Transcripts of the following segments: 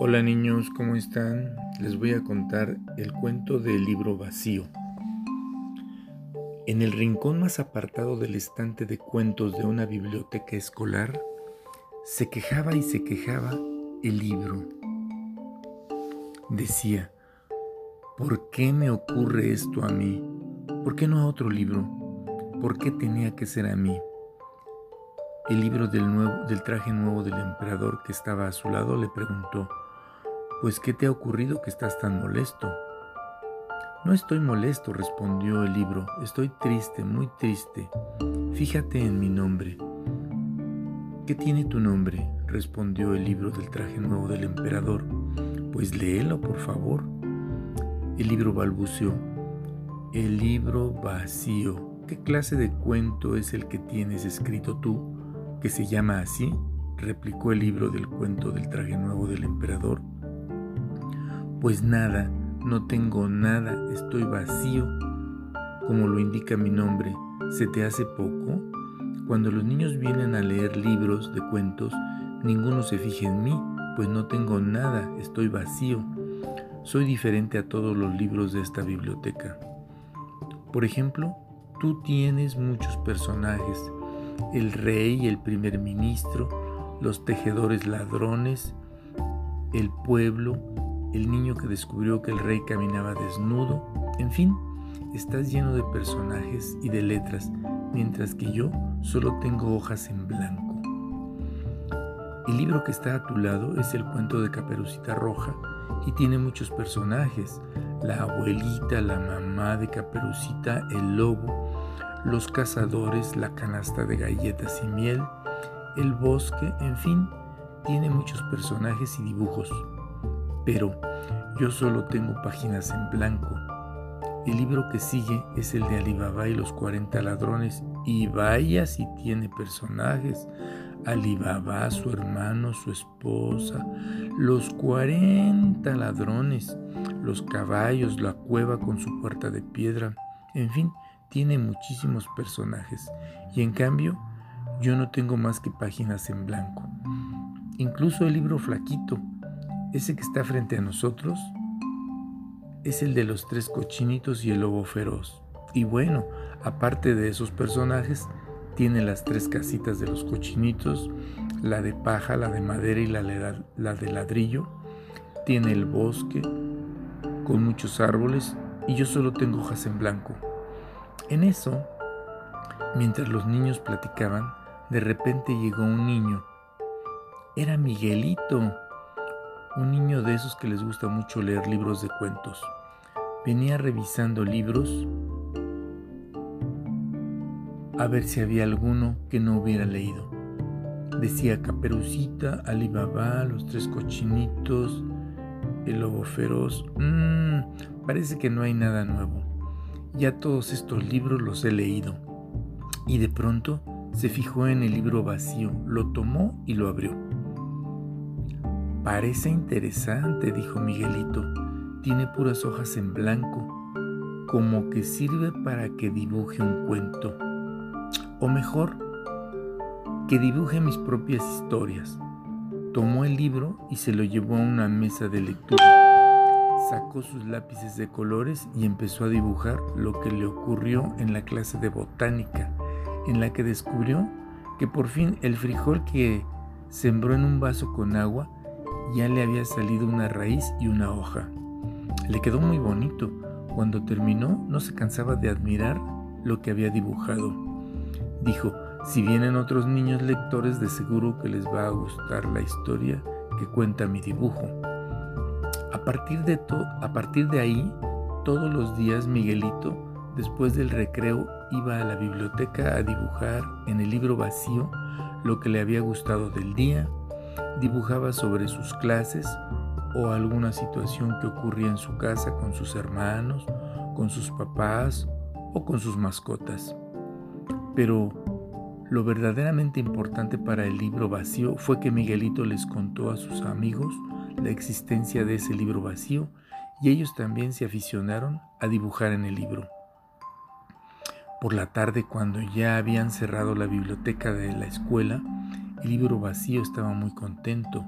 Hola niños, ¿cómo están? Les voy a contar el cuento del libro vacío. En el rincón más apartado del estante de cuentos de una biblioteca escolar, se quejaba y se quejaba el libro. Decía, ¿por qué me ocurre esto a mí? ¿Por qué no a otro libro? ¿Por qué tenía que ser a mí? El libro del, nuevo, del traje nuevo del emperador que estaba a su lado le preguntó, pues ¿qué te ha ocurrido que estás tan molesto? No estoy molesto, respondió el libro, estoy triste, muy triste. Fíjate en mi nombre. ¿Qué tiene tu nombre? respondió el libro del traje nuevo del emperador. Pues léelo, por favor. El libro balbuceó. El libro vacío. ¿Qué clase de cuento es el que tienes escrito tú, que se llama así? replicó el libro del cuento del traje nuevo del emperador. Pues nada, no tengo nada, estoy vacío, como lo indica mi nombre. ¿Se te hace poco? Cuando los niños vienen a leer libros de cuentos, ninguno se fija en mí, pues no tengo nada, estoy vacío. Soy diferente a todos los libros de esta biblioteca. Por ejemplo, tú tienes muchos personajes, el rey, el primer ministro, los tejedores ladrones, el pueblo, el niño que descubrió que el rey caminaba desnudo, en fin, estás lleno de personajes y de letras, mientras que yo solo tengo hojas en blanco. El libro que está a tu lado es el cuento de Caperucita Roja y tiene muchos personajes, la abuelita, la mamá de Caperucita, el lobo, los cazadores, la canasta de galletas y miel, el bosque, en fin, tiene muchos personajes y dibujos pero yo solo tengo páginas en blanco. El libro que sigue es el de Alibaba y los 40 ladrones y vaya si tiene personajes. Alibaba, su hermano, su esposa, los 40 ladrones, los caballos, la cueva con su puerta de piedra, en fin, tiene muchísimos personajes. Y en cambio, yo no tengo más que páginas en blanco. Incluso el libro flaquito, ese que está frente a nosotros es el de los tres cochinitos y el lobo feroz. Y bueno, aparte de esos personajes, tiene las tres casitas de los cochinitos, la de paja, la de madera y la, la de ladrillo. Tiene el bosque con muchos árboles y yo solo tengo hojas en blanco. En eso, mientras los niños platicaban, de repente llegó un niño. Era Miguelito un niño de esos que les gusta mucho leer libros de cuentos. Venía revisando libros a ver si había alguno que no hubiera leído. Decía Caperucita, Alibaba, Los Tres Cochinitos, El Lobo Feroz. Mmm, parece que no hay nada nuevo. Ya todos estos libros los he leído. Y de pronto se fijó en el libro vacío, lo tomó y lo abrió. Parece interesante, dijo Miguelito. Tiene puras hojas en blanco, como que sirve para que dibuje un cuento. O mejor, que dibuje mis propias historias. Tomó el libro y se lo llevó a una mesa de lectura. Sacó sus lápices de colores y empezó a dibujar lo que le ocurrió en la clase de botánica, en la que descubrió que por fin el frijol que sembró en un vaso con agua ya le había salido una raíz y una hoja. Le quedó muy bonito. Cuando terminó no se cansaba de admirar lo que había dibujado. Dijo, si vienen otros niños lectores de seguro que les va a gustar la historia que cuenta mi dibujo. A partir de, a partir de ahí, todos los días Miguelito, después del recreo, iba a la biblioteca a dibujar en el libro vacío lo que le había gustado del día dibujaba sobre sus clases o alguna situación que ocurría en su casa con sus hermanos, con sus papás o con sus mascotas. Pero lo verdaderamente importante para el libro vacío fue que Miguelito les contó a sus amigos la existencia de ese libro vacío y ellos también se aficionaron a dibujar en el libro. Por la tarde, cuando ya habían cerrado la biblioteca de la escuela, el libro vacío estaba muy contento,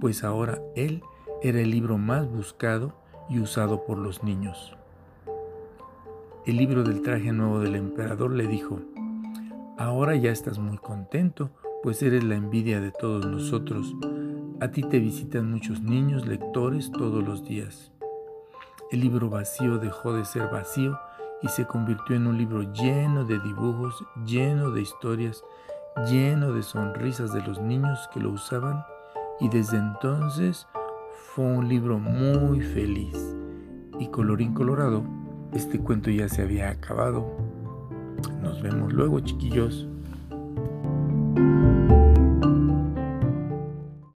pues ahora él era el libro más buscado y usado por los niños. El libro del traje nuevo del emperador le dijo, Ahora ya estás muy contento, pues eres la envidia de todos nosotros. A ti te visitan muchos niños lectores todos los días. El libro vacío dejó de ser vacío y se convirtió en un libro lleno de dibujos, lleno de historias, lleno de sonrisas de los niños que lo usaban y desde entonces fue un libro muy feliz. Y colorín colorado, este cuento ya se había acabado. Nos vemos luego, chiquillos.